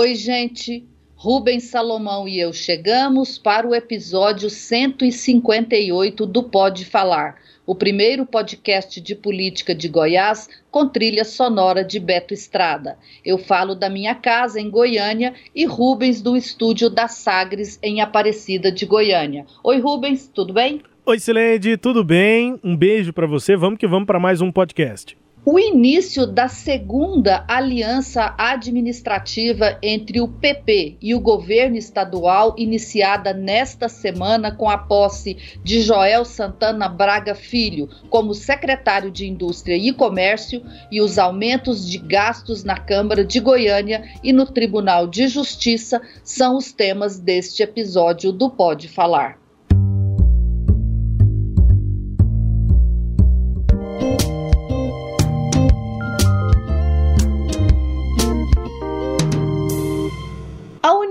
Oi, gente. Rubens Salomão e eu chegamos para o episódio 158 do Pode Falar, o primeiro podcast de política de Goiás com trilha sonora de Beto Estrada. Eu falo da minha casa em Goiânia e Rubens do estúdio da Sagres em Aparecida de Goiânia. Oi, Rubens, tudo bem? Oi, Sileide, tudo bem? Um beijo para você. Vamos que vamos para mais um podcast o início da segunda aliança administrativa entre o PP e o governo estadual, iniciada nesta semana com a posse de Joel Santana Braga Filho como secretário de Indústria e Comércio e os aumentos de gastos na Câmara de Goiânia e no Tribunal de Justiça, são os temas deste episódio do Pode Falar.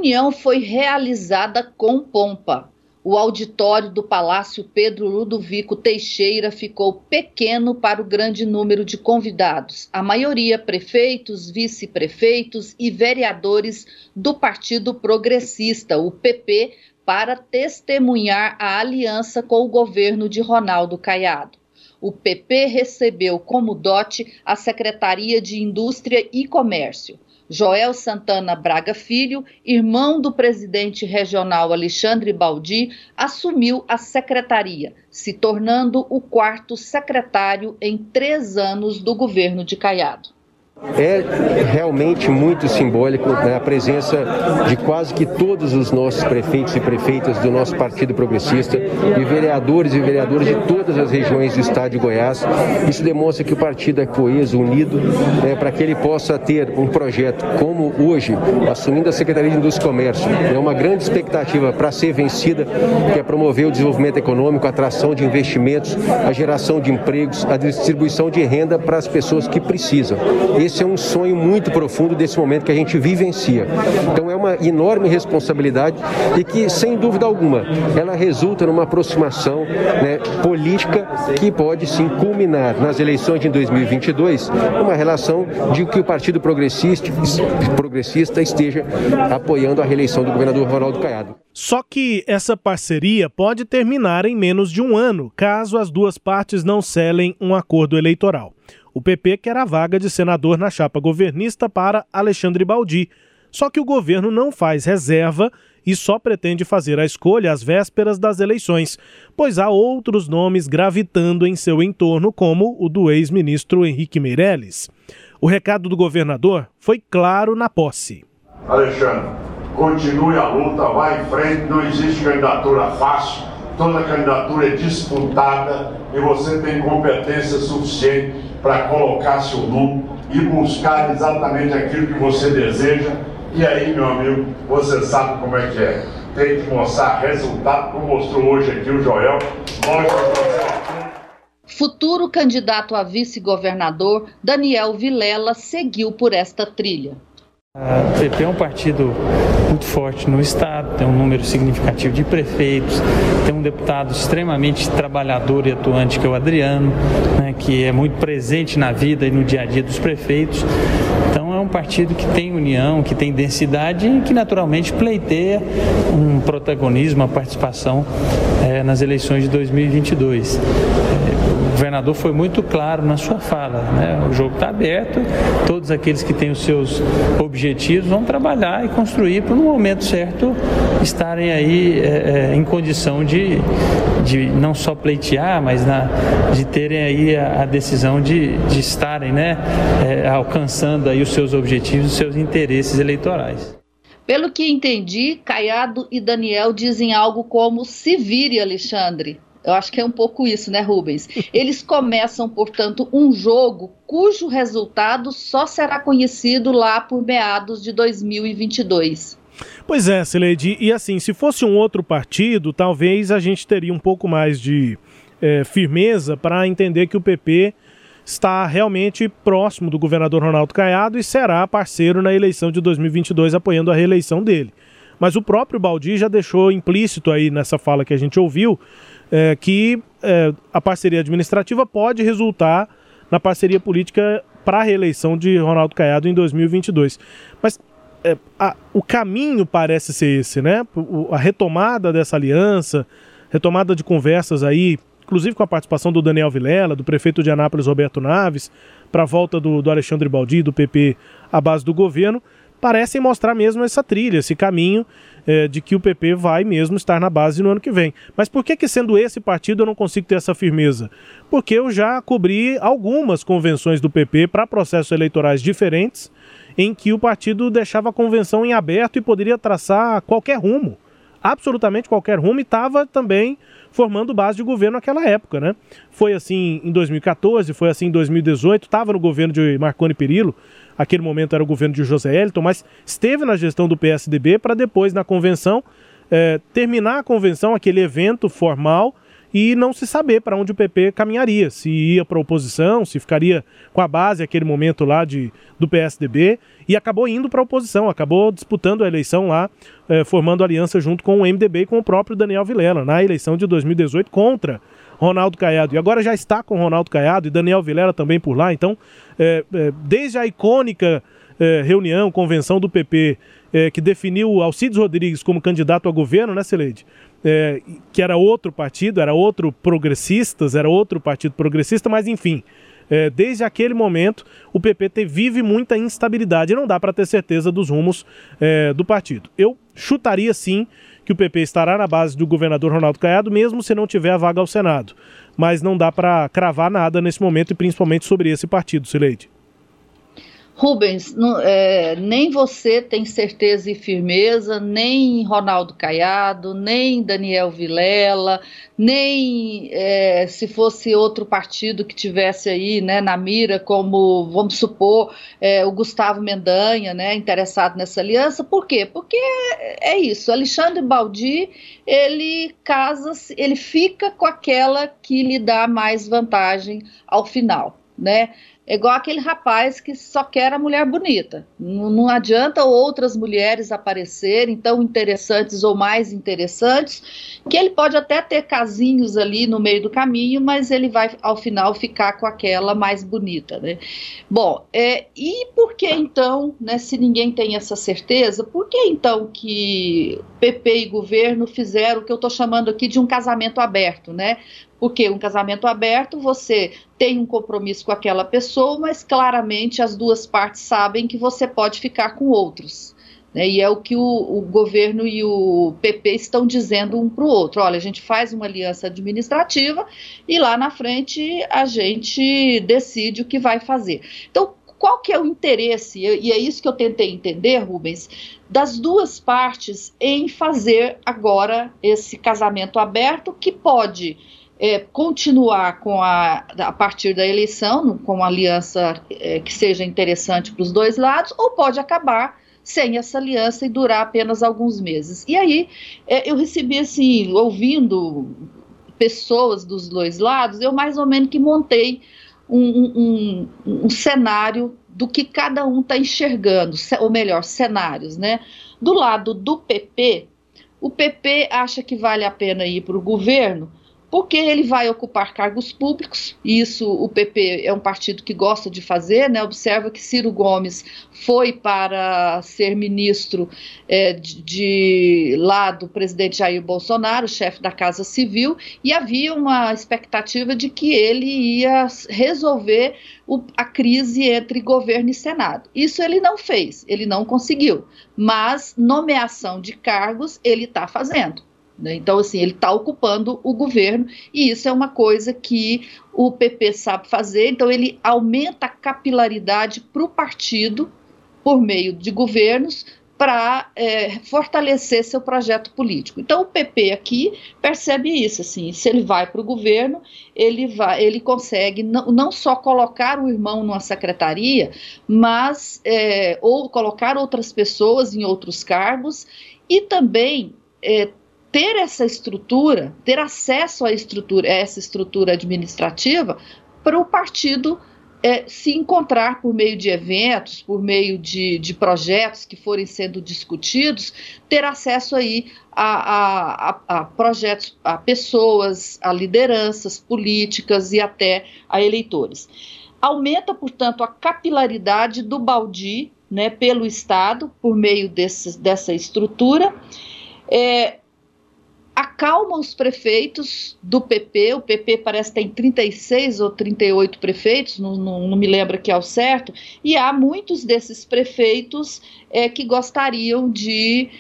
A união foi realizada com pompa. O auditório do Palácio Pedro Ludovico Teixeira ficou pequeno para o grande número de convidados, a maioria prefeitos, vice-prefeitos e vereadores do Partido Progressista, o PP, para testemunhar a aliança com o governo de Ronaldo Caiado. O PP recebeu como dote a Secretaria de Indústria e Comércio. Joel Santana Braga Filho, irmão do presidente regional Alexandre Baldi, assumiu a secretaria, se tornando o quarto secretário em três anos do governo de Caiado. É realmente muito simbólico né, a presença de quase que todos os nossos prefeitos e prefeitas do nosso Partido Progressista e vereadores e vereadoras de todas as regiões do estado de Goiás. Isso demonstra que o partido é coeso, unido, né, para que ele possa ter um projeto como hoje, assumindo a Secretaria de Indústria e Comércio. É uma grande expectativa para ser vencida, que é promover o desenvolvimento econômico, a atração de investimentos, a geração de empregos, a distribuição de renda para as pessoas que precisam. Esse é um sonho muito profundo desse momento que a gente vivencia. Então é uma enorme responsabilidade e que, sem dúvida alguma, ela resulta numa aproximação né, política que pode sim culminar nas eleições de 2022 uma relação de que o Partido Progressista, progressista esteja apoiando a reeleição do governador Ronaldo Caiado. Só que essa parceria pode terminar em menos de um ano, caso as duas partes não selem um acordo eleitoral. O PP quer a vaga de senador na chapa governista para Alexandre Baldi. Só que o governo não faz reserva e só pretende fazer a escolha às vésperas das eleições, pois há outros nomes gravitando em seu entorno, como o do ex-ministro Henrique Meirelles. O recado do governador foi claro na posse. Alexandre, continue a luta, vá em frente, não existe candidatura fácil, toda candidatura é disputada e você tem competência suficiente para colocar seu nome e buscar exatamente aquilo que você deseja. E aí, meu amigo, você sabe como é que é. Tem que mostrar resultado, como mostrou hoje aqui o Joel. Futuro candidato a vice-governador, Daniel Vilela, seguiu por esta trilha. O PP é um partido muito forte no Estado, tem um número significativo de prefeitos, tem deputado extremamente trabalhador e atuante que é o Adriano, né, que é muito presente na vida e no dia a dia dos prefeitos. Então é um partido que tem união, que tem densidade e que naturalmente pleiteia um protagonismo, uma participação é, nas eleições de 2022 governador foi muito claro na sua fala. Né? O jogo está aberto, todos aqueles que têm os seus objetivos vão trabalhar e construir para no momento certo estarem aí é, é, em condição de, de não só pleitear, mas na, de terem aí a, a decisão de, de estarem né, é, alcançando aí os seus objetivos, os seus interesses eleitorais. Pelo que entendi, Caiado e Daniel dizem algo como se vire, Alexandre. Eu acho que é um pouco isso, né, Rubens? Eles começam, portanto, um jogo cujo resultado só será conhecido lá por meados de 2022. Pois é, Celede, e assim, se fosse um outro partido, talvez a gente teria um pouco mais de é, firmeza para entender que o PP está realmente próximo do governador Ronaldo Caiado e será parceiro na eleição de 2022, apoiando a reeleição dele. Mas o próprio Baldi já deixou implícito aí nessa fala que a gente ouviu é, que é, a parceria administrativa pode resultar na parceria política para a reeleição de Ronaldo Caiado em 2022. Mas é, a, o caminho parece ser esse, né? O, a retomada dessa aliança, retomada de conversas aí, inclusive com a participação do Daniel Vilela, do prefeito de Anápolis, Roberto Naves, para a volta do, do Alexandre Baldi, do PP, à base do governo, parecem mostrar mesmo essa trilha, esse caminho é, de que o PP vai mesmo estar na base no ano que vem. Mas por que, que sendo esse partido eu não consigo ter essa firmeza? Porque eu já cobri algumas convenções do PP para processos eleitorais diferentes, em que o partido deixava a convenção em aberto e poderia traçar qualquer rumo, absolutamente qualquer rumo, e estava também formando base de governo naquela época, né? Foi assim em 2014, foi assim em 2018, estava no governo de Marconi Perillo, aquele momento era o governo de José Elton, mas esteve na gestão do PSDB para depois, na convenção, é, terminar a convenção, aquele evento formal, e não se saber para onde o PP caminharia, se ia para a oposição, se ficaria com a base aquele momento lá de, do PSDB, e acabou indo para a oposição, acabou disputando a eleição lá, é, formando aliança junto com o MDB e com o próprio Daniel Vilela, na eleição de 2018 contra Ronaldo Caiado. E agora já está com Ronaldo Caiado e Daniel Vilela também por lá. Então, é, é, desde a icônica é, reunião, convenção do PP, é, que definiu Alcides Rodrigues como candidato a governo, né, Celeide? É, que era outro partido, era outro progressistas, era outro partido progressista, mas enfim. É, desde aquele momento, o PP vive muita instabilidade e não dá para ter certeza dos rumos do partido. Eu chutaria sim que o PP estará na base do governador Ronaldo Caiado, mesmo se não tiver a vaga ao Senado. Mas não dá para cravar nada nesse momento e principalmente sobre esse partido, Sileide. Rubens, não, é, nem você tem certeza e firmeza, nem Ronaldo Caiado, nem Daniel Vilela, nem é, se fosse outro partido que tivesse aí né, na mira, como vamos supor é, o Gustavo Mendanha, né, interessado nessa aliança. Por quê? Porque é, isso. Alexandre Baldi ele casa, ele fica com aquela que lhe dá mais vantagem ao final, né? É igual aquele rapaz que só quer a mulher bonita. Não, não, adianta outras mulheres aparecerem tão interessantes ou mais interessantes, que ele pode até ter casinhos ali no meio do caminho, mas ele vai ao final ficar com aquela mais bonita, né? Bom, é, e por que então, né, se ninguém tem essa certeza, por que então que PP e governo fizeram o que eu estou chamando aqui de um casamento aberto, né? Porque um casamento aberto, você tem um compromisso com aquela pessoa, mas claramente as duas partes sabem que você pode ficar com outros. Né? E é o que o, o, governo e o PP estão dizendo um para o outro. Olha, a gente faz uma aliança administrativa e lá na frente a gente decide o que vai fazer. Então, qual que é o interesse, e é isso que eu tentei entender, Rubens, das duas partes em fazer agora esse casamento aberto que pode é, continuar com a, a partir da eleição, com uma aliança é, que seja interessante para os dois lados, ou pode acabar sem essa aliança e durar apenas alguns meses. E aí é, eu recebi assim, ouvindo pessoas dos dois lados, eu mais ou menos que montei um, um, um cenário do que cada um está enxergando, ou melhor, cenários, né? Do lado do PP, o PP acha que vale a pena ir para o governo porque ele vai ocupar cargos públicos, isso o PP é um partido que gosta de fazer, né? Observa que Ciro Gomes foi para ser ministro é, de, de lá do presidente Jair Bolsonaro, chefe da Casa Civil, e havia uma expectativa de que ele ia resolver o, a crise entre governo e Senado. Isso ele não fez, ele não conseguiu, mas nomeação de cargos ele está fazendo. Né? Então, assim, ele está ocupando o governo e isso é uma coisa que o PP sabe fazer. Então, ele aumenta a capilaridade para o partido por meio de governos para é, fortalecer seu projeto político. Então o PP aqui percebe isso, assim, se ele vai para o governo, ele vai, ele consegue não, não, só colocar o irmão numa secretaria, mas é, ou colocar outras pessoas em outros cargos e também é, ter essa estrutura, ter acesso à estrutura, a essa estrutura administrativa para o partido é, se encontrar por meio de eventos, por meio de, de, projetos que forem sendo discutidos, ter acesso aí a, a, a, projetos, a pessoas, a lideranças políticas e até a eleitores. Aumenta, portanto, a capilaridade do Baldi né, pelo Estado, por meio desse, dessa estrutura. É, acalma os prefeitos do PP, o PP parece que tem 36 ou 38 prefeitos, não, não, não me lembro aqui ao certo, e há muitos desses prefeitos é, que gostariam de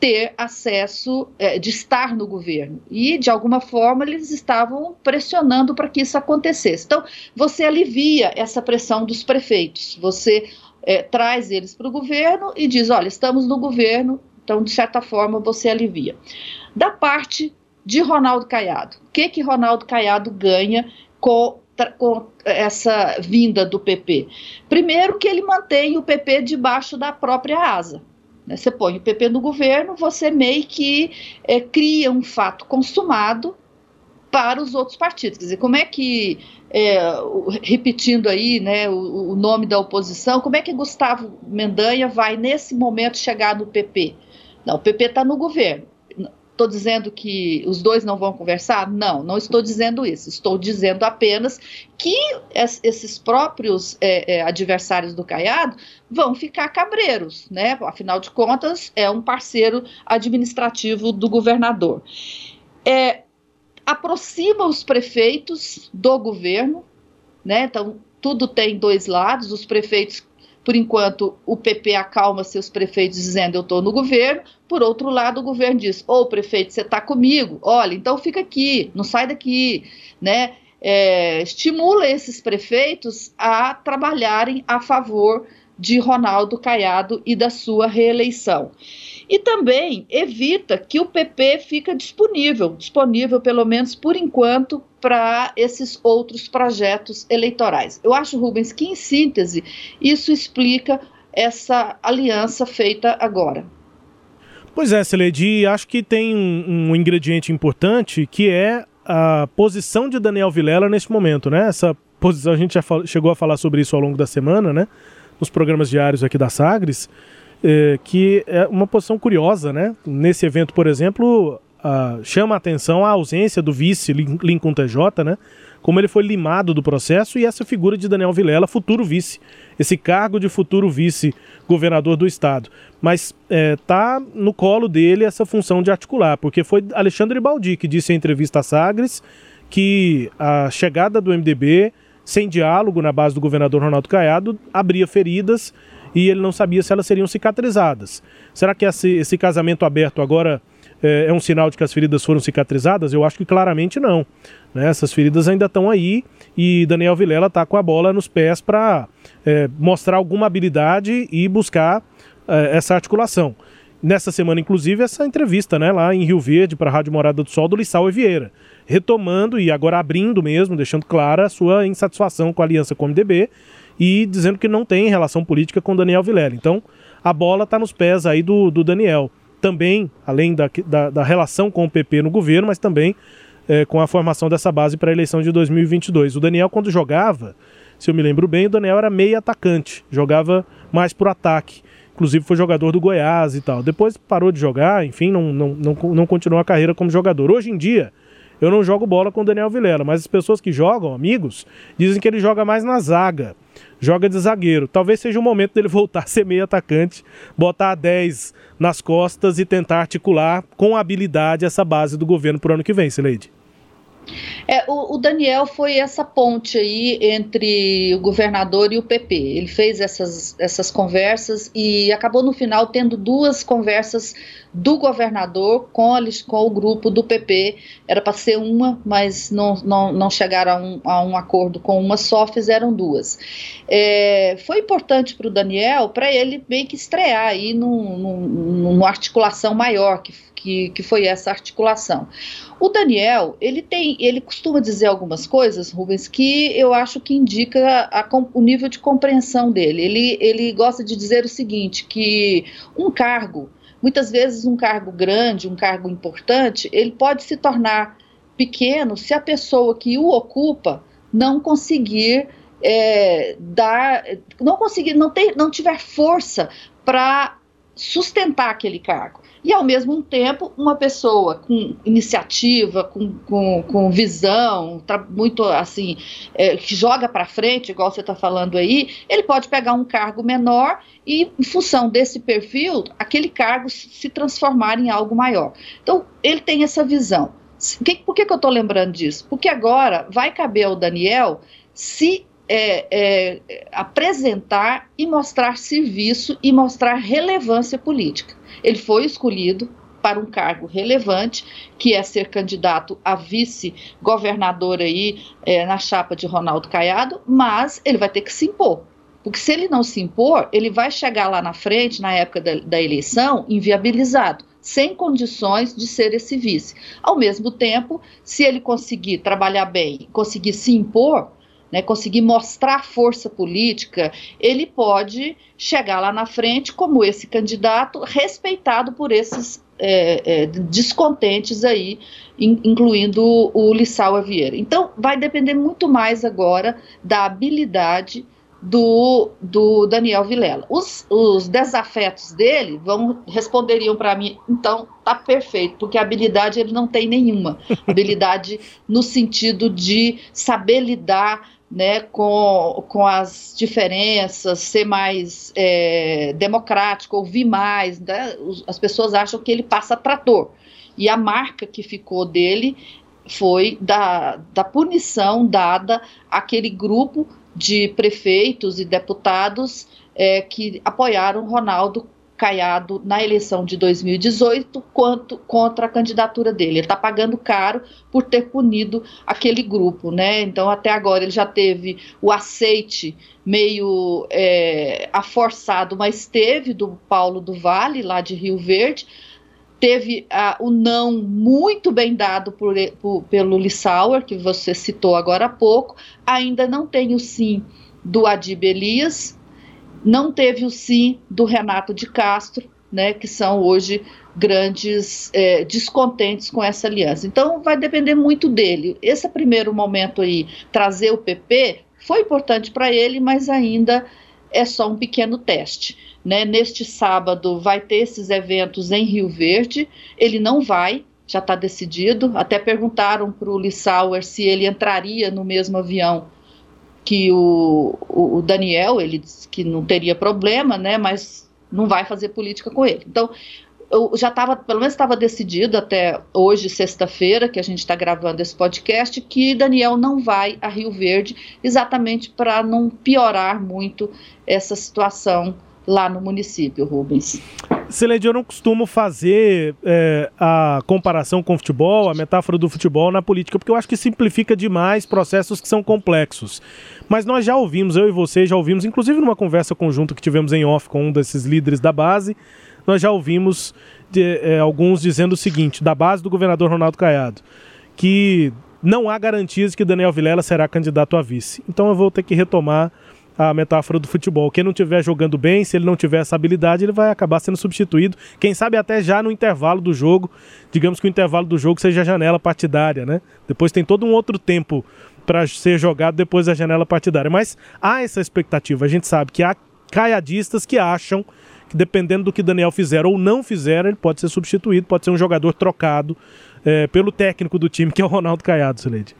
ter acesso, é, de estar no governo. E, de alguma forma, eles estavam pressionando para que isso acontecesse. Então, você alivia essa pressão dos prefeitos, você é, traz eles para o governo e diz: olha, estamos no governo, então, de certa forma, você alivia da parte de Ronaldo Caiado. O que que Ronaldo Caiado ganha com, com essa vinda do PP? Primeiro que ele mantém o PP debaixo da própria asa. Né? Você põe o PP no governo, você meio que é, cria um fato consumado para os outros partidos. Quer dizer, como é que, é, repetindo aí né, o, o, nome da oposição, como é que Gustavo Mendanha vai, nesse momento, chegar no PP? Não, o PP está no governo. Estou dizendo que os dois não vão conversar? Não, não estou dizendo isso. Estou dizendo apenas que esses próprios é, é, adversários do Caiado vão ficar cabreiros, né? Afinal de contas, é um parceiro administrativo do governador. É, aproxima os prefeitos do governo, né? Então, tudo tem dois lados. Os prefeitos por enquanto, o PP acalma seus prefeitos dizendo eu estou no governo. Por outro lado, o governo diz: ô oh, prefeito, você está comigo? Olha, então fica aqui, não sai daqui, né? É, estimula esses prefeitos a trabalharem a favor de Ronaldo Caiado e da sua reeleição. E também evita que o PP fica disponível, disponível pelo menos por enquanto, para esses outros projetos eleitorais. Eu acho, Rubens, que em síntese isso explica essa aliança feita agora. Pois é, Celedi, acho que tem um, um, ingrediente importante que é a posição de Daniel Vilela nesse momento, né? Essa posição, a gente já chegou a falar sobre isso ao longo da semana, né? Nos programas diários aqui da Sagres é, que é uma posição curiosa, né? Nesse evento, por exemplo, a, chama a atenção a ausência do vice Lincoln TJ, né? Como ele foi limado do processo e essa figura de Daniel Vilela, futuro vice, esse cargo de futuro vice-governador do estado. Mas é, tá no colo dele essa função de articular, porque foi Alexandre Baldi que disse em entrevista a Sagres que a chegada do MDB sem diálogo na base do governador Ronaldo Caiado abria feridas e ele não sabia se elas seriam cicatrizadas. Será que esse, esse casamento aberto agora é, é, um sinal de que as feridas foram cicatrizadas? Eu acho que claramente não. Né? Essas feridas ainda estão aí e Daniel Vilela está com a bola nos pés para é, mostrar alguma habilidade e buscar é, essa articulação. Nessa semana, inclusive, essa entrevista né, lá em Rio Verde para a Rádio Morada do Sol do Lissau Vieira, retomando e agora abrindo mesmo, deixando clara a sua insatisfação com a aliança com o MDB e dizendo que não tem relação política com Daniel Vilela. Então, a bola está nos pés aí do, do Daniel. Também, além da, da, da, relação com o PP no governo, mas também é, com a formação dessa base para a eleição de 2022. O Daniel, quando jogava, se eu me lembro bem, o Daniel era meio atacante, jogava mais por ataque. Inclusive foi jogador do Goiás e tal. Depois parou de jogar, enfim, não, não, não, não continuou a carreira como jogador. Hoje em dia, eu não jogo bola com o Daniel Vilela, mas as pessoas que jogam, amigos, dizem que ele joga mais na zaga joga de zagueiro. Talvez seja o momento dele voltar a ser meio atacante, botar a 10 nas costas e tentar articular com habilidade essa base do governo para o ano que vem, Sileide. É, o, o, Daniel foi essa ponte aí entre o governador e o PP. Ele fez essas, essas conversas e acabou no final tendo duas conversas do governador com, a, com o grupo do PP. Era para ser uma, mas não, não, não chegaram a um, a um acordo com uma só, fizeram duas. É, foi importante para o Daniel, para ele meio que estrear aí numa articulação maior, que, que, que foi essa articulação. O Daniel, ele tem, ele costuma dizer algumas coisas, Rubens, que eu acho que indica a, o nível de compreensão dele. Ele, ele gosta de dizer o seguinte, que um cargo, muitas vezes um cargo grande, um cargo importante, ele pode se tornar pequeno se a pessoa que o ocupa não conseguir é, dar, não conseguir, não, ter, não tiver força para sustentar aquele cargo e, ao mesmo tempo, uma pessoa com iniciativa, com, com, com visão, muito assim, é, que joga para frente, igual você está falando aí, ele pode pegar um cargo menor e, em função desse perfil, aquele cargo se transformar em algo maior. Então, ele tem essa visão. Por que, que eu estou lembrando disso? Porque agora vai caber ao Daniel se é, é, apresentar e mostrar serviço e mostrar relevância política. Ele foi escolhido para um cargo relevante, que é ser candidato a vice-governador aí é, na chapa de Ronaldo Caiado, mas ele vai ter que se impor. Porque se ele não se impor, ele vai chegar lá na frente, na época da, da eleição, inviabilizado sem condições de ser esse vice. Ao mesmo tempo, se ele conseguir trabalhar bem, conseguir se impor, né, conseguir mostrar força política, ele pode chegar lá na frente como esse candidato respeitado por esses é, é, descontentes aí, in, incluindo o Lissau Vieira. Então, vai depender muito mais agora da habilidade do, do Daniel Vilela. Os, os desafetos dele vão responderiam para mim, então tá perfeito, porque habilidade ele não tem nenhuma. Habilidade no sentido de saber lidar né, com, com as diferenças, ser mais é, democrático, ouvir mais. Né? As pessoas acham que ele passa trator. E a marca que ficou dele foi da, da punição dada àquele grupo de prefeitos e deputados é, que apoiaram Ronaldo Caiado na eleição de 2018 quanto contra a candidatura dele. Ele está pagando caro por ter punido aquele grupo, né? Então até agora ele já teve o aceite meio é, aforçado, mas teve do Paulo do Vale lá de Rio Verde. Teve ah, o não muito bem dado por, por, pelo Lissauer, que você citou agora há pouco. Ainda não tem o sim do Adib Elias, não teve o sim do Renato de Castro, né, que são hoje grandes é, descontentes com essa aliança. Então, vai depender muito dele. Esse primeiro momento aí, trazer o PP, foi importante para ele, mas ainda é só um pequeno teste. Né? Neste sábado vai ter esses eventos em Rio Verde, ele não vai, já está decidido. Até perguntaram para o Lissauer se ele entraria no mesmo avião que o, o, Daniel, ele disse que não teria problema, né, mas não vai fazer política com ele. Então, eu já estava, pelo menos estava decidido até hoje, sexta-feira, que a gente está gravando esse podcast, que Daniel não vai a Rio Verde, exatamente para não piorar muito essa situação lá no município, Rubens. Celede, eu não costumo fazer é, a comparação com o futebol, a metáfora do futebol na política, porque eu acho que simplifica demais processos que são complexos. Mas nós já ouvimos, eu e você já ouvimos, inclusive numa conversa conjunta que tivemos em off com um desses líderes da base, nós já ouvimos de, é, alguns dizendo o seguinte, da base do governador Ronaldo Caiado, que não há garantias que Daniel Vilela será candidato a vice. Então eu vou ter que retomar a metáfora do futebol. Quem não estiver jogando bem, se ele não tiver essa habilidade, ele vai acabar sendo substituído. Quem sabe até já no intervalo do jogo, digamos que o intervalo do jogo seja a janela partidária, né? Depois tem todo um outro tempo para ser jogado depois da janela partidária. Mas há essa expectativa. A gente sabe que há caiadistas que acham que dependendo do que Daniel fizer ou não fizer, ele pode ser substituído, pode ser um jogador trocado é, pelo técnico do time, que é o Ronaldo Caiado, Sileide.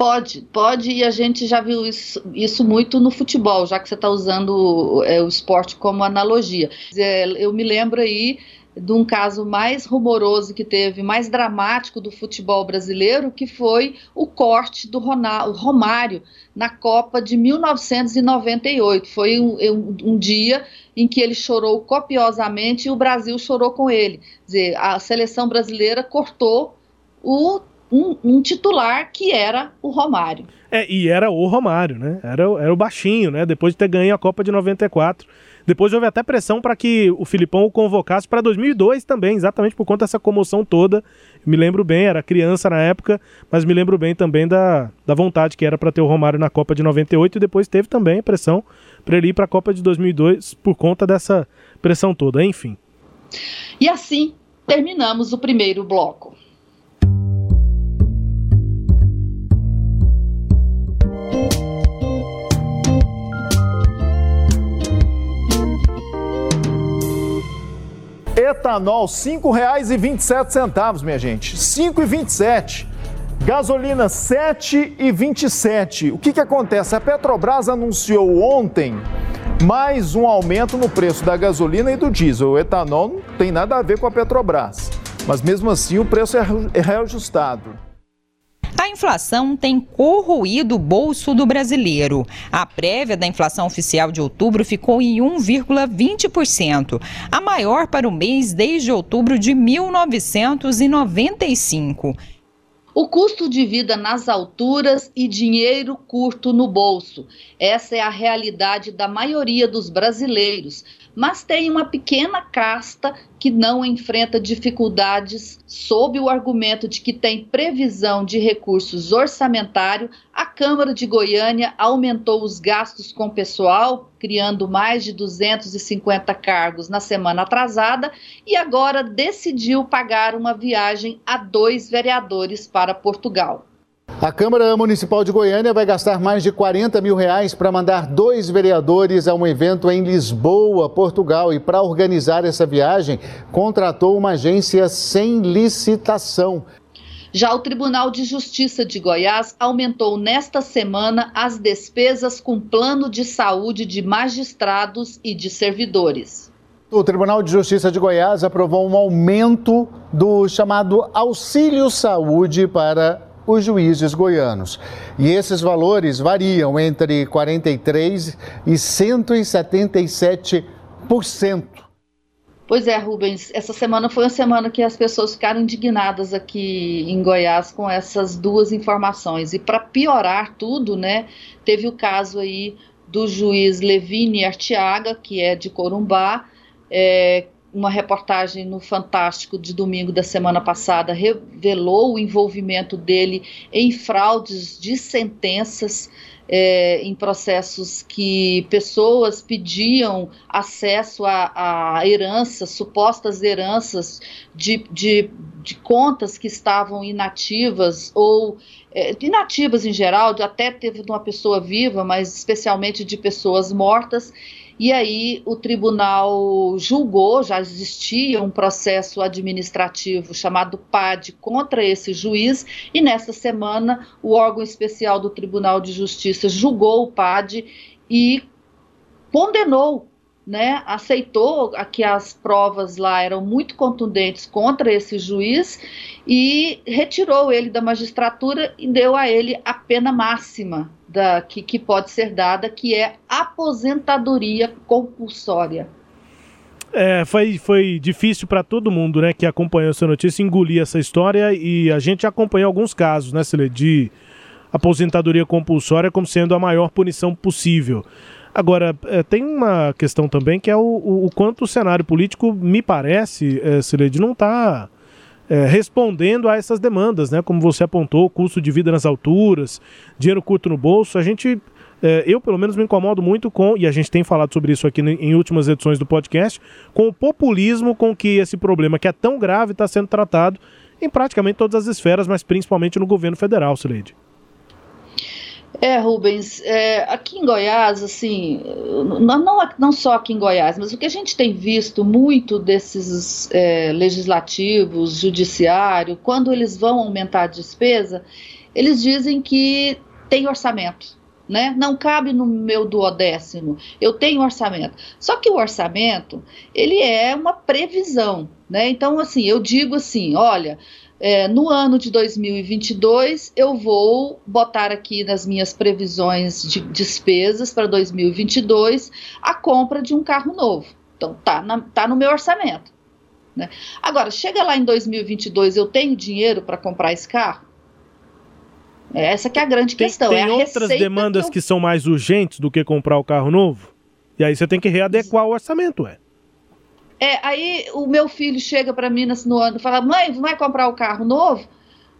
Pode, pode, e a gente já viu isso, isso muito no futebol, já que você está usando é, o esporte como analogia. É, eu me lembro aí de um caso mais rumoroso que teve, mais dramático do futebol brasileiro, que foi o corte do Ronaldo, Romário na Copa de 1998. Foi um, um, um, dia em que ele chorou copiosamente e o Brasil chorou com ele. Quer dizer, a seleção brasileira cortou o, um, um titular que era o Romário. É, e era o Romário, né? Era, era o baixinho, né? Depois de ter ganho a Copa de 94. Depois houve até pressão para que o Filipão o convocasse para 2002 também, exatamente por conta dessa comoção toda. Me lembro bem, era criança na época, mas me lembro bem também da, da vontade que era para ter o Romário na Copa de 98 e depois teve também a pressão para ele ir para a Copa de 2002 por conta dessa pressão toda, enfim. E assim terminamos o primeiro bloco. Etanol, R$ 5,27, minha gente. R$ 5,27. Gasolina, R$ 7,27. O que, que acontece? A Petrobras anunciou ontem mais um aumento no preço da gasolina e do diesel. O etanol não tem nada a ver com a Petrobras, mas mesmo assim o preço é, é reajustado. A inflação tem corroído o bolso do brasileiro. A prévia da inflação oficial de outubro ficou em 1,20%, a maior para o mês desde outubro de 1995 o custo de vida nas alturas e dinheiro curto no bolso. Essa é a realidade da maioria dos brasileiros, mas tem uma pequena casta que não enfrenta dificuldades sob o argumento de que tem previsão de recursos orçamentário. A Câmara de Goiânia aumentou os gastos com pessoal, criando mais de 250 cargos na semana atrasada e agora decidiu pagar uma viagem a dois vereadores para Portugal. A Câmara Municipal de Goiânia vai gastar mais de 40 mil reais para mandar dois vereadores a um evento em Lisboa, Portugal. E para organizar essa viagem, contratou uma agência sem licitação. Já o Tribunal de Justiça de Goiás aumentou nesta semana as despesas com plano de saúde de magistrados e de servidores. O Tribunal de Justiça de Goiás aprovou um aumento do chamado auxílio saúde para os juízes goianos. E esses valores variam entre 43% e 177%. Pois é, Rubens, essa semana foi uma semana que as pessoas ficaram indignadas aqui em Goiás com essas duas informações. E para piorar tudo, né, teve o caso aí do juiz Levine Artiaga, que é de Corumbá, é, uma reportagem no Fantástico de domingo da semana passada revelou o envolvimento dele em fraudes de sentenças. É, em processos que pessoas pediam acesso a, a heranças, supostas heranças de, de, de, contas que estavam inativas ou é, inativas em geral, até teve de uma pessoa viva, mas especialmente de pessoas mortas. E aí o tribunal julgou, já existia um processo administrativo chamado PAD contra esse juiz, e nessa semana o órgão especial do Tribunal de Justiça julgou o PAD e condenou né, aceitou que as provas lá eram muito contundentes contra esse juiz e retirou ele da magistratura e deu a ele a pena máxima da, que, que pode ser dada, que é aposentadoria compulsória. É, foi, foi difícil para todo mundo né, que acompanhou essa notícia engolir essa história e a gente acompanhou alguns casos, né, Cele, de aposentadoria compulsória como sendo a maior punição possível. Agora, é, tem uma questão também que é o, o, o quanto o cenário político, me parece, é, Cileide, não está é, respondendo a essas demandas, né? Como você apontou, custo de vida nas alturas, dinheiro curto no bolso. A gente, é, eu pelo menos me incomodo muito com, e a gente tem falado sobre isso aqui em últimas edições do podcast, com o populismo com que esse problema, que é tão grave, está sendo tratado em praticamente todas as esferas, mas principalmente no governo federal, Cileide. É, Rubens, é, aqui em Goiás, assim, não, não, só aqui em Goiás, mas o que a gente tem visto muito desses é, legislativos, judiciário, quando eles vão aumentar a despesa, eles dizem que tem orçamento. né? Não cabe no meu duodécimo. Eu tenho orçamento. Só que o orçamento, ele é uma previsão, né? Então, assim, eu digo assim, olha, é, no ano de 2022, eu vou botar aqui nas minhas previsões de despesas para 2022 a compra de um carro novo. Então, tá, na, tá no meu orçamento. Né? Agora, chega lá em 2022, eu tenho dinheiro para comprar esse carro? Essa que é a grande tem, questão. Tem é outras demandas que, eu... que, são mais urgentes do que comprar o carro novo? E aí você tem que readequar o orçamento, é. É, aí o meu filho chega para mim no ano e fala: mãe, vai comprar o um carro novo?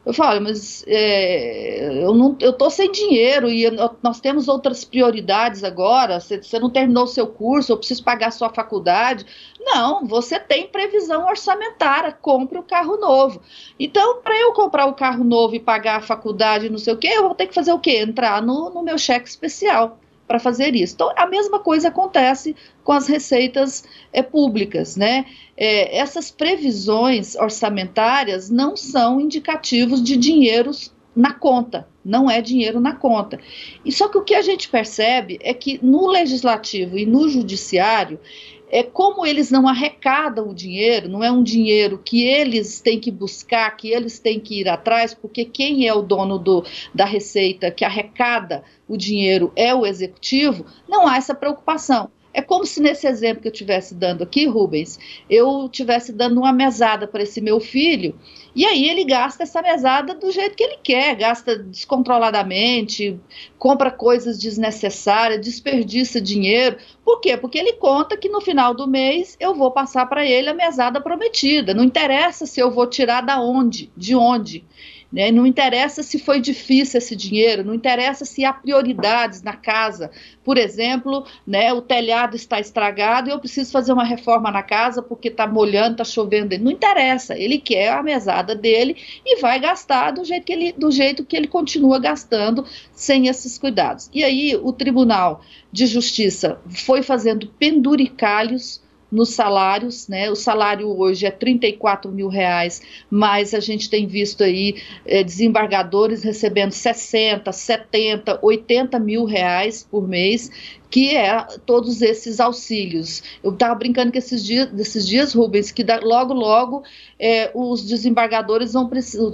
Eu falo, mas é, eu não, eu tô sem dinheiro e eu, nós temos outras prioridades agora. Você, você não terminou o seu curso, eu preciso pagar sua faculdade. Não, você tem previsão orçamentária, compre o um carro novo. Então, para eu comprar o um carro novo e pagar a faculdade, não sei o quê, eu vou ter que fazer o quê? Entrar no, no meu cheque especial para fazer isso. Então, a mesma coisa acontece com as receitas é, públicas, né? É, essas previsões orçamentárias não são indicativos de dinheiros na conta, não é dinheiro na conta. E só que o que a gente percebe é que no legislativo e no judiciário é como eles não arrecadam o dinheiro, não é um dinheiro que eles têm que buscar, que eles têm que ir atrás, porque quem é o dono do, da receita que arrecada o dinheiro é o executivo, não há essa preocupação. É como se nesse exemplo que eu estivesse dando aqui, Rubens, eu estivesse dando uma mesada para esse meu filho, e aí ele gasta essa mesada do jeito que ele quer, gasta descontroladamente, compra coisas desnecessárias, desperdiça dinheiro. Por quê? Porque ele conta que no final do mês eu vou passar para ele a mesada prometida. Não interessa se eu vou tirar da onde, de onde. Né? Não interessa se foi difícil esse dinheiro, não interessa se há prioridades na casa. Por exemplo, né, o telhado está estragado e eu preciso fazer uma reforma na casa porque está molhando, está chovendo. Não interessa, ele quer a mesada dele e vai gastar do jeito que ele, do jeito que ele continua gastando sem esses cuidados. E aí o Tribunal de Justiça foi fazendo penduricalhos nos salários, né? O salário hoje é 34 mil reais, mas a gente tem visto aí é, desembargadores recebendo 60, 70, 80 mil reais por mês que é todos esses auxílios. Eu estava brincando que esses dias, desses dias, Rubens, que logo, logo é, os desembargadores vão precisar,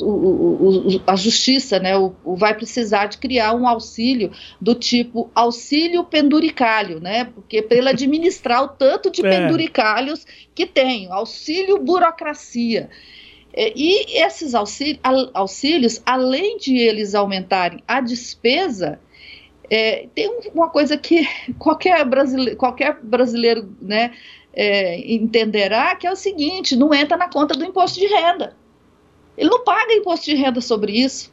a justiça, né, o, o, vai precisar de criar um auxílio do tipo auxílio penduricalho, né, porque para ele administrar o tanto de é. penduricalhos que tem, auxílio burocracia. É, e esses auxílios, auxílios, além de eles aumentarem a despesa, é, tem uma coisa que qualquer brasileiro, qualquer brasileiro né, é, entenderá, que é o seguinte, não entra na conta do imposto de renda. Ele não paga imposto de renda sobre isso.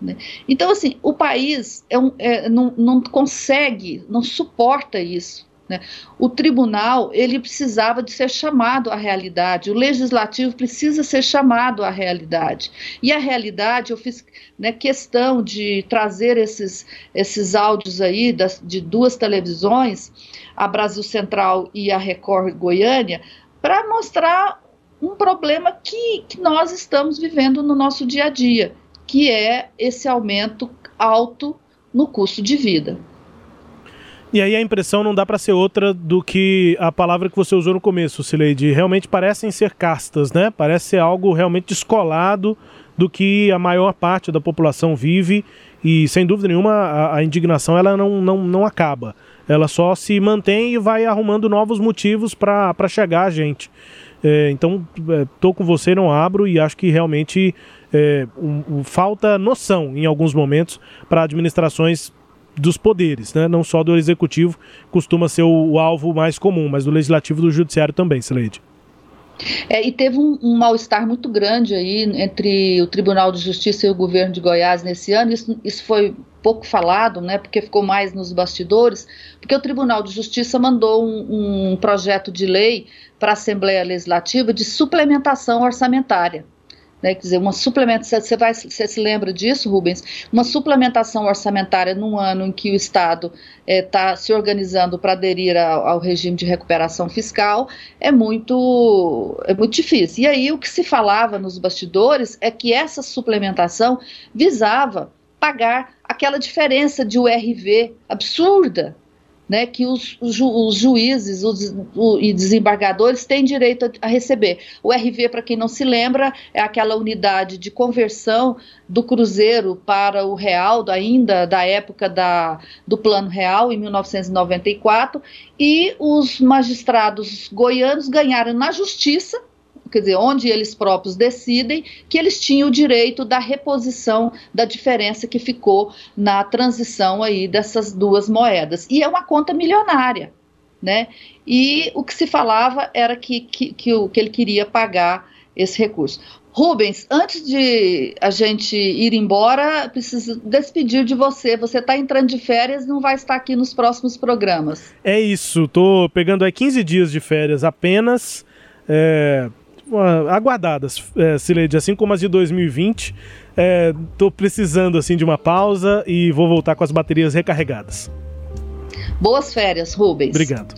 Né? Então, assim, o país é um, é, não, não consegue, não suporta isso. Né? O tribunal ele precisava de ser chamado à realidade, o legislativo precisa ser chamado à realidade. E a realidade, eu fiz né, questão de trazer esses, esses áudios aí das, de duas televisões, a Brasil Central e a Record Goiânia, para mostrar um problema que, que nós estamos vivendo no nosso dia a dia, que é esse aumento alto no custo de vida. E aí a impressão não dá para ser outra do que a palavra que você usou no começo, Sileide. Realmente parecem ser castas, né? Parece ser algo realmente descolado do que a maior parte da população vive e, sem dúvida nenhuma, a, a indignação ela não, não, não acaba. Ela só se mantém e vai arrumando novos motivos para chegar a gente. É, então, estou é, com você, não abro e acho que realmente é, um, um, falta noção em alguns momentos para administrações dos poderes, né? não só do executivo, costuma ser o, o alvo mais comum, mas do legislativo e do judiciário também, Sileide. É, e teve um, um mal-estar muito grande aí entre o Tribunal de Justiça e o governo de Goiás nesse ano. Isso, isso foi pouco falado, né, porque ficou mais nos bastidores, porque o Tribunal de Justiça mandou um, um projeto de lei para a Assembleia Legislativa de suplementação orçamentária né, quer dizer, uma suplementação, você, vai, você se lembra disso, Rubens? Uma suplementação orçamentária num ano em que o Estado está eh, é, se organizando para aderir ao, ao, regime de recuperação fiscal é muito, é muito difícil. E aí o que se falava nos bastidores é que essa suplementação visava pagar aquela diferença de URV absurda né, que os, ju, os juízes os, o, e desembargadores têm direito a, a receber. O RV, para quem não se lembra, é aquela unidade de conversão do cruzeiro para o real, ainda da época da, do Plano Real, em 1994, e os magistrados goianos ganharam na justiça quer dizer, onde eles próprios decidem, que eles tinham o direito da reposição da diferença que ficou na transição aí dessas duas moedas. E é uma conta milionária, né? E o que se falava era que, que, que, o, que ele queria pagar esse recurso. Rubens, antes de a gente ir embora, preciso despedir de você. Você está entrando de férias, não vai estar aqui nos próximos programas. É isso, tô pegando aí 15 dias de férias apenas. É, aguardadas, é, Cileide, assim como as de 2020. Estou é, precisando assim de uma pausa e vou voltar com as baterias recarregadas. Boas férias, Rubens. Obrigado.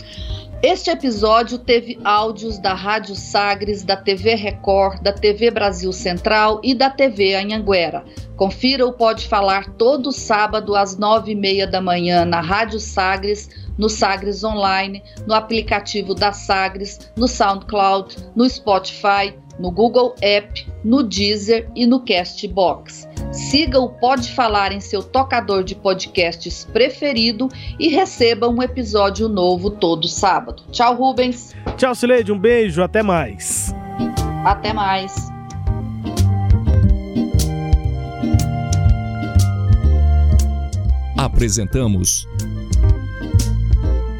Este episódio teve áudios da Rádio Sagres, da TV Record, da TV Brasil Central e da TV Anhanguera. Confira o Pode Falar todo sábado às nove e meia da manhã na Rádio Sagres no Sagres Online, no aplicativo da Sagres, no SoundCloud, no Spotify, no Google App, no Deezer e no Castbox. Siga o Pode Falar em seu tocador de podcasts preferido e receba um episódio novo todo sábado. Tchau, Rubens. Tchau, Sileide. Um beijo. Até mais. Até mais. Apresentamos